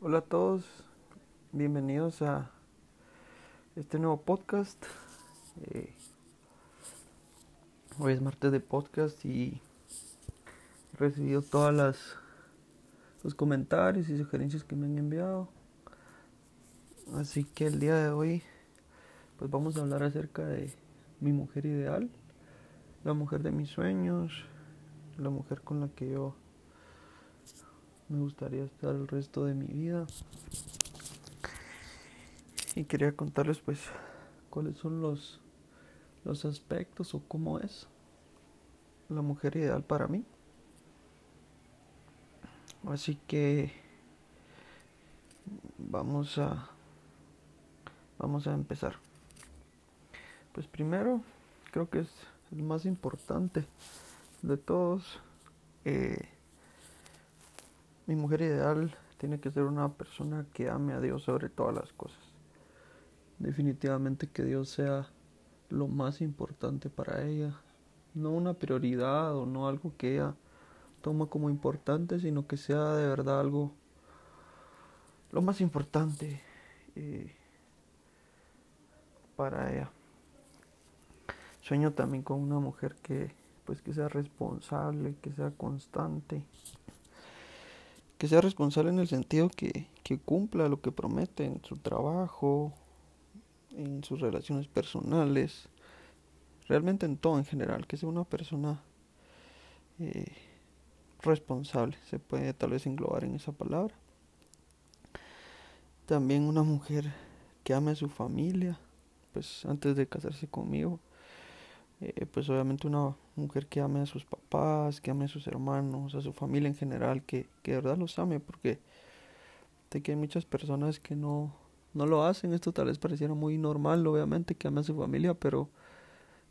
Hola a todos, bienvenidos a este nuevo podcast. Eh, hoy es martes de podcast y he recibido todas las los comentarios y sugerencias que me han enviado. Así que el día de hoy pues vamos a hablar acerca de mi mujer ideal, la mujer de mis sueños, la mujer con la que yo me gustaría estar el resto de mi vida. Y quería contarles pues cuáles son los los aspectos o cómo es la mujer ideal para mí. Así que vamos a vamos a empezar. Pues primero creo que es el más importante de todos. Eh, mi mujer ideal tiene que ser una persona que ame a Dios sobre todas las cosas. Definitivamente que Dios sea lo más importante para ella. No una prioridad o no algo que ella toma como importante, sino que sea de verdad algo lo más importante eh, para ella. Sueño también con una mujer que pues que sea responsable, que sea constante, que sea responsable en el sentido que, que cumpla lo que promete en su trabajo, en sus relaciones personales, realmente en todo en general, que sea una persona eh, responsable, se puede tal vez englobar en esa palabra. También una mujer que ame a su familia, pues antes de casarse conmigo, eh, pues obviamente una mujer que ame a sus papás, que ame a sus hermanos, a su familia en general, que, que de verdad los ame, porque sé que hay muchas personas que no, no lo hacen, esto tal vez pareciera muy normal, obviamente, que ame a su familia, pero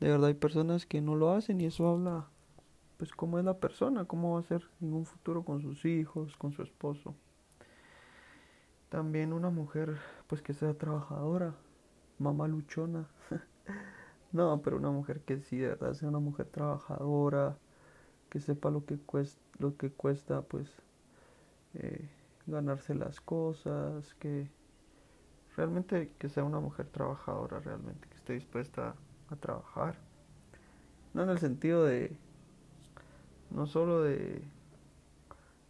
de verdad hay personas que no lo hacen y eso habla, pues, cómo es la persona, cómo va a ser en un futuro con sus hijos, con su esposo. También una mujer, pues, que sea trabajadora, mamá luchona. No, pero una mujer que sí, de verdad, sea una mujer trabajadora, que sepa lo que cuesta, lo que cuesta pues, eh, ganarse las cosas, que realmente que sea una mujer trabajadora, realmente, que esté dispuesta a trabajar. No en el sentido de, no solo de,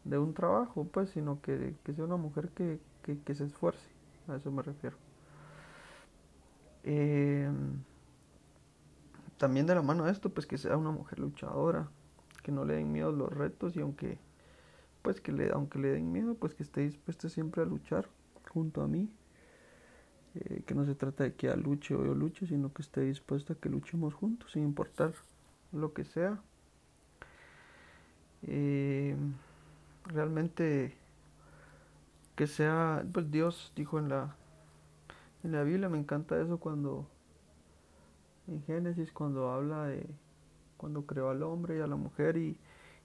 de un trabajo, pues, sino que, que sea una mujer que, que, que se esfuerce, a eso me refiero. Eh, también de la mano de esto, pues que sea una mujer luchadora, que no le den miedo los retos y aunque, pues que le, aunque le den miedo, pues que esté dispuesta siempre a luchar junto a mí. Eh, que no se trata de que ella luche o yo luche, sino que esté dispuesta a que luchemos juntos, sin importar lo que sea. Eh, realmente que sea, pues Dios dijo en la en la Biblia, me encanta eso cuando en Génesis cuando habla de cuando creó al hombre y a la mujer y,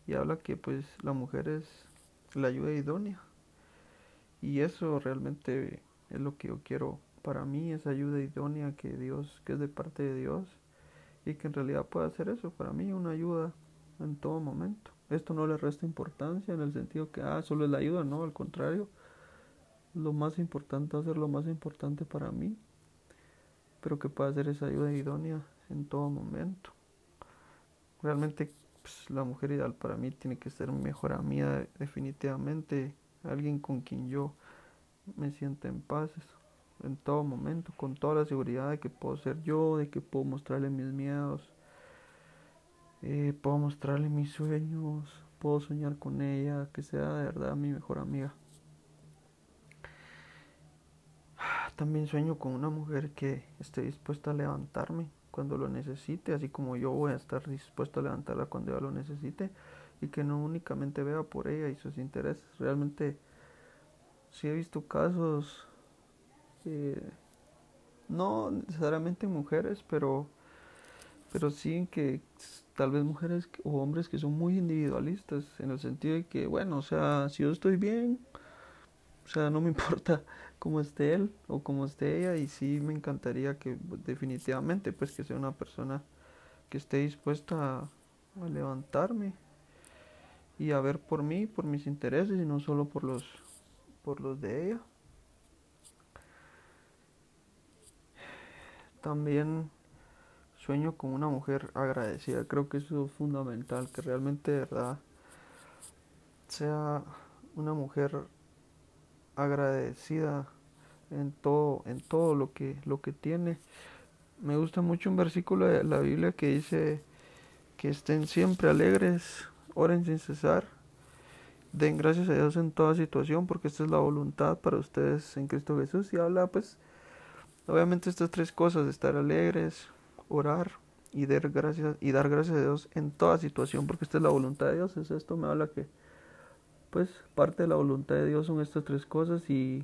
y habla que pues la mujer es la ayuda idónea. Y eso realmente es lo que yo quiero. Para mí esa ayuda idónea que Dios que es de parte de Dios y que en realidad puede hacer eso para mí una ayuda en todo momento. Esto no le resta importancia en el sentido que ah solo es la ayuda no al contrario. Lo más importante hacer lo más importante para mí pero que pueda ser esa ayuda idónea en todo momento. Realmente pues, la mujer ideal para mí tiene que ser mi mejor amiga definitivamente, alguien con quien yo me sienta en paz en todo momento, con toda la seguridad de que puedo ser yo, de que puedo mostrarle mis miedos, eh, puedo mostrarle mis sueños, puedo soñar con ella, que sea de verdad mi mejor amiga. También sueño con una mujer que esté dispuesta a levantarme cuando lo necesite, así como yo voy a estar dispuesto a levantarla cuando ella lo necesite y que no únicamente vea por ella y sus intereses. Realmente sí he visto casos, eh, no necesariamente mujeres, pero, pero sí que tal vez mujeres o hombres que son muy individualistas en el sentido de que, bueno, o sea, si yo estoy bien, o sea, no me importa cómo esté él o cómo esté ella y sí me encantaría que definitivamente pues que sea una persona que esté dispuesta a, levantarme y a ver por mí, por mis intereses y no solo por los por los de ella. También sueño con una mujer agradecida. Creo que eso es fundamental, que realmente de verdad sea una mujer agradecida en todo, en todo lo que, lo que tiene. Me gusta mucho un versículo de la Biblia que dice que estén siempre alegres, oren sin cesar, den gracias a Dios en toda situación, porque esta es la voluntad para ustedes en Cristo Jesús. Y habla pues Obviamente estas tres cosas, estar alegres, orar y dar gracias, y dar gracias a Dios en toda situación, porque esta es la voluntad de Dios, es esto me habla que pues parte de la voluntad de Dios son estas tres cosas y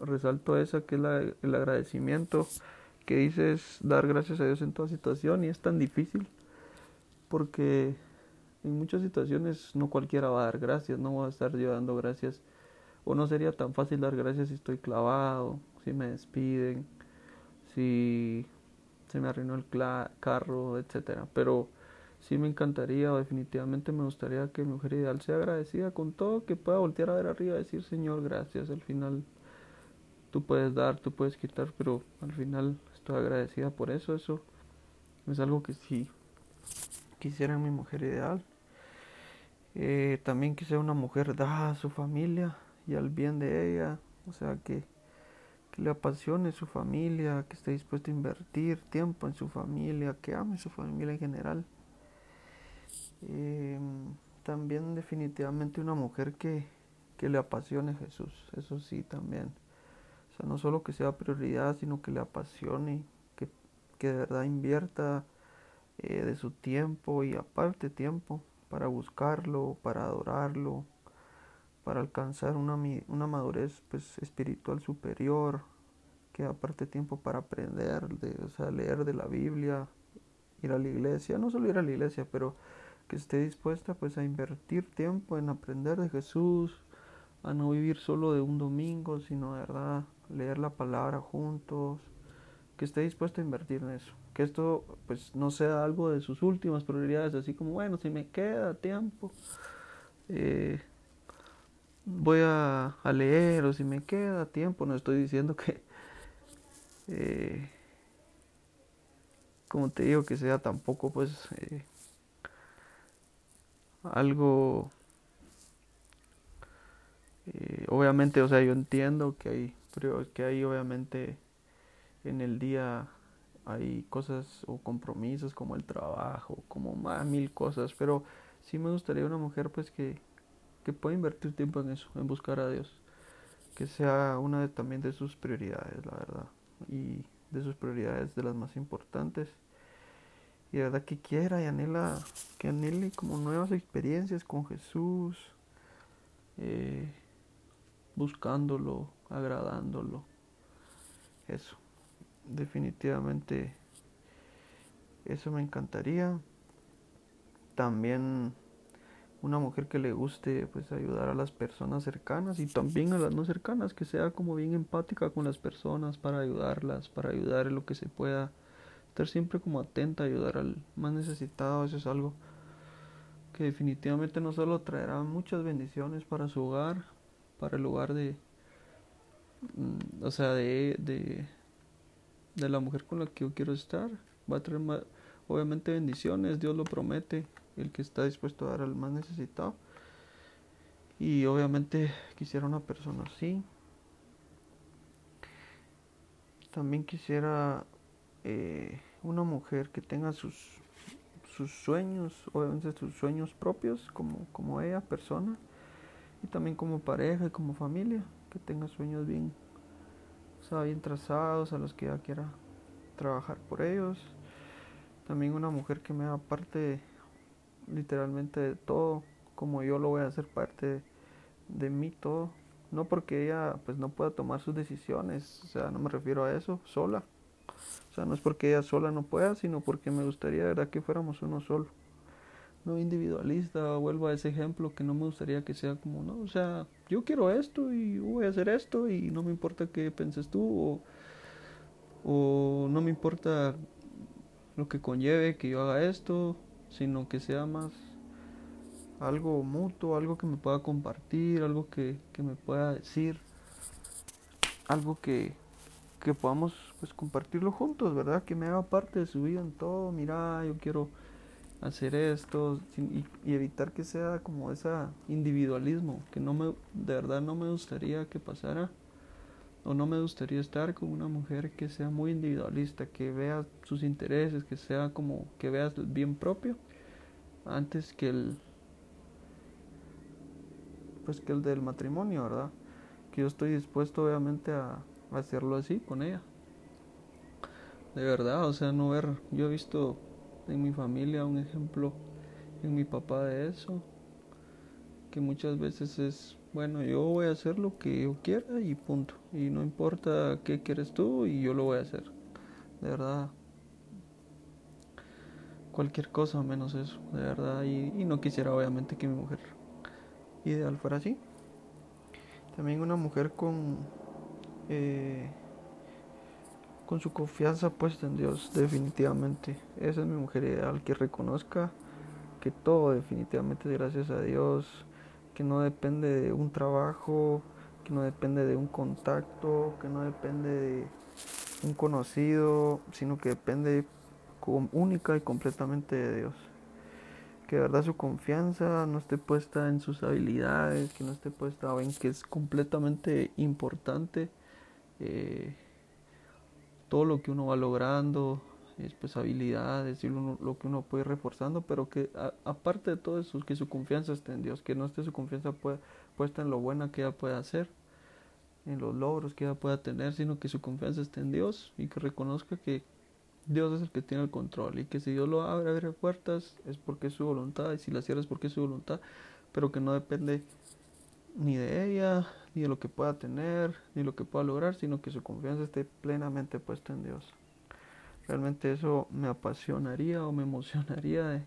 resalto esa que es la, el agradecimiento que dices dar gracias a Dios en toda situación y es tan difícil porque en muchas situaciones no cualquiera va a dar gracias, no voy a estar yo dando gracias o no sería tan fácil dar gracias si estoy clavado, si me despiden, si se me arruinó el carro, etcétera. Pero sí me encantaría o definitivamente me gustaría que mi mujer ideal sea agradecida con todo, que pueda voltear a ver arriba y decir Señor, gracias. Al final tú puedes dar, tú puedes quitar, pero al final estoy agradecida por eso. Eso es algo que sí quisiera mi mujer ideal. Eh, también que sea una mujer dada a su familia y al bien de ella, o sea que le apasione su familia, que esté dispuesto a invertir tiempo en su familia, que ame su familia en general. Em, también definitivamente una mujer que, que le apasione Jesús, eso sí también. O sea, no solo que sea prioridad, sino que le apasione, que, que de verdad invierta eh, de su tiempo y aparte tiempo para buscarlo, para adorarlo, para alcanzar una, una madurez pues, espiritual superior, que aparte tiempo para aprender, de, o sea, leer de la Biblia, ir a la iglesia, no solo ir a la iglesia, pero que esté dispuesta pues a invertir tiempo en aprender de Jesús, a no vivir solo de un domingo, sino de verdad leer la palabra juntos, que esté dispuesta a invertir en eso, que esto pues no sea algo de sus últimas prioridades, así como bueno, si me queda tiempo, eh, voy a, leer o si me queda tiempo, no estoy diciendo que, eh, como te digo, que sea tampoco pues eh, algo, obviamente, o sea, yo entiendo que hay, que hay obviamente en el día hay cosas o compromisos como el trabajo, como más mil cosas, pero sí me gustaría una mujer pues que que pueda invertir tiempo en eso, en buscar a Dios. Que sea una de, también de sus prioridades, la verdad. Y de sus prioridades de las más importantes. Y de verdad que quiera y anhela, que anhele como nuevas experiencias con Jesús. Eh, buscándolo, agradándolo. Eso. Definitivamente eso me encantaría. También una mujer que le guste pues ayudar a las personas cercanas y también a las no cercanas, que sea como bien empática con las personas para ayudarlas, para ayudar en lo que se pueda, estar siempre como atenta a ayudar al más necesitado, eso es algo que definitivamente no solo traerá muchas bendiciones para su hogar, para el hogar de, mm, o sea, de, de, de la mujer con la que yo quiero estar, va a traer obviamente bendiciones, Dios lo promete, el que está dispuesto a dar al más necesitado. Y obviamente quisiera una persona así. También quisiera eh, una mujer que tenga sus, sus sueños, obviamente sus sueños propios como, como ella, persona. Y también como pareja y como familia, que tenga sueños bien, bien trazados, a los que ella quiera trabajar por ellos. También una mujer que me da parte literalmente de todo, como yo lo voy a hacer parte de, mí todo. No porque ella pues no pueda tomar sus decisiones, o sea, no me refiero a eso, sola. O sea, no es porque ella sola no pueda, sino porque me gustaría, de verdad, que fuéramos uno solo. No individualista, vuelvo a ese ejemplo que no me gustaría que sea como, no, o sea, yo quiero esto y voy a hacer esto y no me importa qué penses tú o, o no me importa lo que conlleve que yo haga esto sino que sea más algo mutuo, algo que me pueda compartir, algo que, que me pueda decir, algo que, que podamos pues compartirlo juntos, ¿verdad? Que me haga parte de su vida en todo, mira, yo quiero hacer esto y, y, evitar que sea como ese individualismo, que no me, de verdad no me gustaría que pasara o no me gustaría estar con una mujer que sea muy individualista, que vea sus intereses, que sea como que vea el bien propio antes que el pues que el del matrimonio, ¿verdad? Que yo estoy dispuesto obviamente a, hacerlo así con ella. De verdad, o sea, no ver, yo he visto en mi familia un ejemplo en mi papá de eso, que muchas veces es, bueno, yo voy a hacer lo que yo quiera y punto, y no importa qué quieres tú y yo lo voy a hacer. De verdad, cualquier cosa menos eso, de verdad, y, no quisiera obviamente que mi mujer ideal fuera así. También una mujer con eh, con su confianza puesta en Dios, definitivamente. Esa es mi mujer ideal, que reconozca que todo definitivamente es gracias a Dios, que no depende de un trabajo, que no depende de un contacto, que no depende de un conocido, sino que depende única y completamente de Dios que de verdad su confianza no esté puesta en sus habilidades, que no esté puesta en que es completamente importante eh, todo lo que uno va logrando, es pues habilidades y lo, que uno puede ir reforzando, pero que aparte de todo eso, que su confianza esté en Dios, que no esté su confianza puesta en lo buena que ella pueda hacer, en los logros que ella pueda tener, sino que su confianza esté en Dios y que reconozca que Dios es el que tiene el control y que si Dios lo abre, abre puertas es porque es su voluntad y si la cierra es porque es su voluntad, pero que no depende ni de ella, ni de lo que pueda tener, ni lo que pueda lograr, sino que su confianza esté plenamente puesta en Dios. Realmente eso me apasionaría o me emocionaría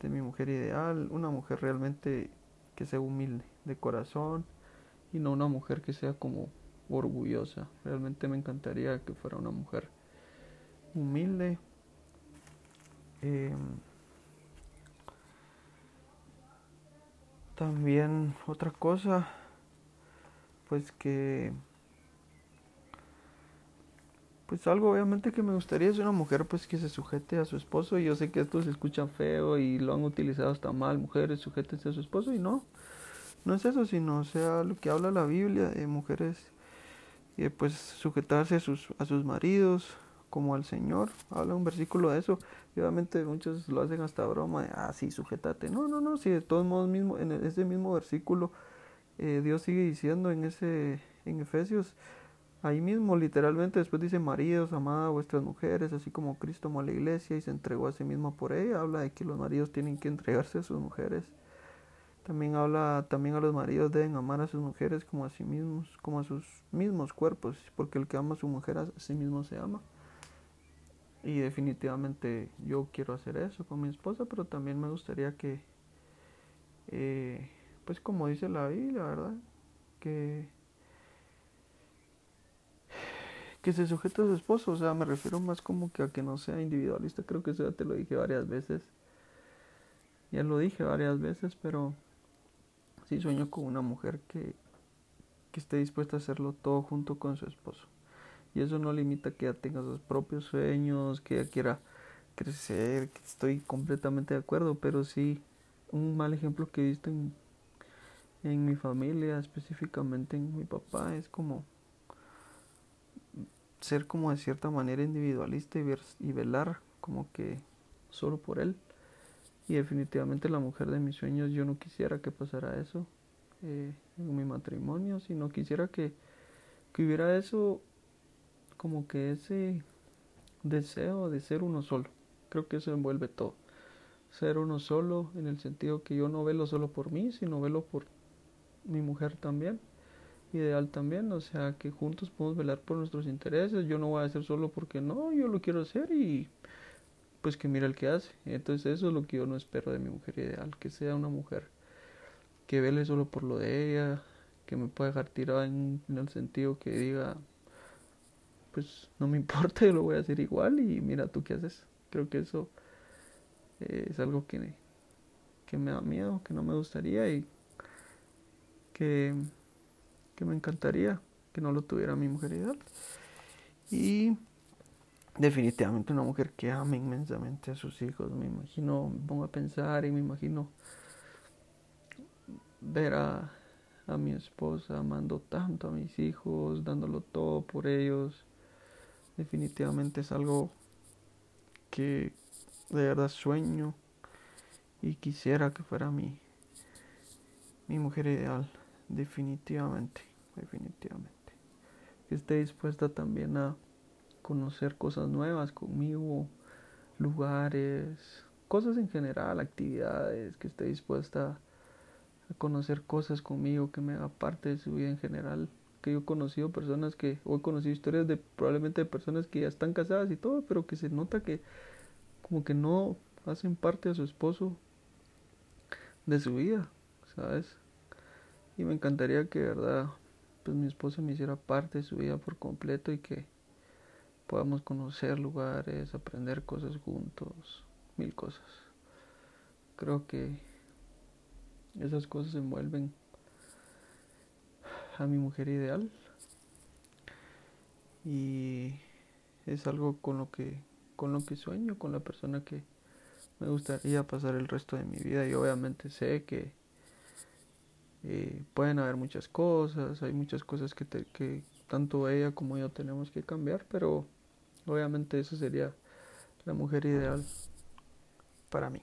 de, mi mujer ideal, una mujer realmente que sea humilde de corazón y no una mujer que sea como orgullosa. Realmente me encantaría que fuera una mujer humilde. Em, también otra cosa, pues que, pues algo obviamente que me gustaría es una mujer pues que se sujete a su esposo y yo sé que esto se escucha feo y lo han utilizado hasta mal, mujeres sujétense a su esposo y no, no es eso, sino sea lo que habla la Biblia de mujeres y pues sujetarse a sus, a sus maridos, como al Señor. Habla un versículo de eso. Y obviamente muchos lo hacen hasta broma de, ah, sí, sujétate. No, no, no, si de todos modos mismo, en ese mismo versículo, eh, Dios sigue diciendo en ese, en Efesios, ahí mismo literalmente después dice, maridos, amad a vuestras mujeres, así como Cristo amó a la iglesia y se entregó a sí mismo por ella. Habla de que los maridos tienen que entregarse a sus mujeres. También habla, también a los maridos deben amar a sus mujeres como a sí mismos, como a sus mismos cuerpos, porque el que ama a su mujer a sí mismo se ama. Y definitivamente yo quiero hacer eso con mi esposa, pero también me gustaría que, eh, pues como dice la Biblia, ¿verdad? Que, que se sujete a su esposo, o sea, me refiero más como que a que no sea individualista, creo que eso ya te lo dije varias veces, ya lo dije varias veces, pero sí sueño con una mujer que, que esté dispuesta a hacerlo todo junto con su esposo. Y eso no limita que ella tenga sus propios sueños, que ella quiera crecer, que estoy completamente de acuerdo, pero sí un mal ejemplo que he visto en, en mi familia, específicamente en mi papá, es como ser como de cierta manera individualista y, ver, y velar como que solo por él. Y definitivamente la mujer de mis sueños, yo no quisiera que pasara eso eh, en mi matrimonio, sino quisiera que, que hubiera eso como que ese deseo de ser uno solo. Creo que eso envuelve todo. Ser uno solo en el sentido que yo no velo solo por mí, sino velo por mi mujer también. Ideal también, o sea, que juntos podemos velar por nuestros intereses. Yo no voy a hacer solo porque no, yo lo quiero hacer y pues que mira el que hace. Entonces eso es lo que yo no espero de mi mujer ideal, que sea una mujer que vele solo por lo de ella, que me pueda dejar tirada en el sentido que diga, pues no me importa, yo lo voy a hacer igual y mira tú qué haces. Creo que eso eh, es algo que, que me da miedo, que no me gustaría y que, que me encantaría que no lo tuviera mi mujer ideal. Y definitivamente una mujer que ame inmensamente a sus hijos. Me imagino, me pongo a pensar y me imagino ver a, a mi esposa amando tanto a mis hijos, dándolo todo por ellos. Definitivamente es algo que de verdad sueño y quisiera que fuera mi, mi mujer ideal. Definitivamente, definitivamente. Que esté dispuesta también a conocer cosas nuevas conmigo, lugares, cosas en general, actividades, que esté dispuesta a conocer cosas conmigo, que me haga parte de su vida en general. Que yo he conocido personas que, o he conocido historias de probablemente de personas que ya están casadas y todo, pero que se nota que como que no hacen parte de su esposo de su vida, ¿sabes? Y me encantaría que, verdad, pues mi esposo me hiciera parte de su vida por completo y que podamos conocer lugares, aprender cosas juntos, mil cosas. Creo que esas cosas envuelven a mi mujer ideal y es algo con lo que con lo que sueño, con la persona que me gustaría pasar el resto de mi vida y obviamente sé que eh, pueden haber muchas cosas, hay muchas cosas que, que tanto ella como yo tenemos que cambiar, pero Obviamente esa sería la mujer ideal para mí.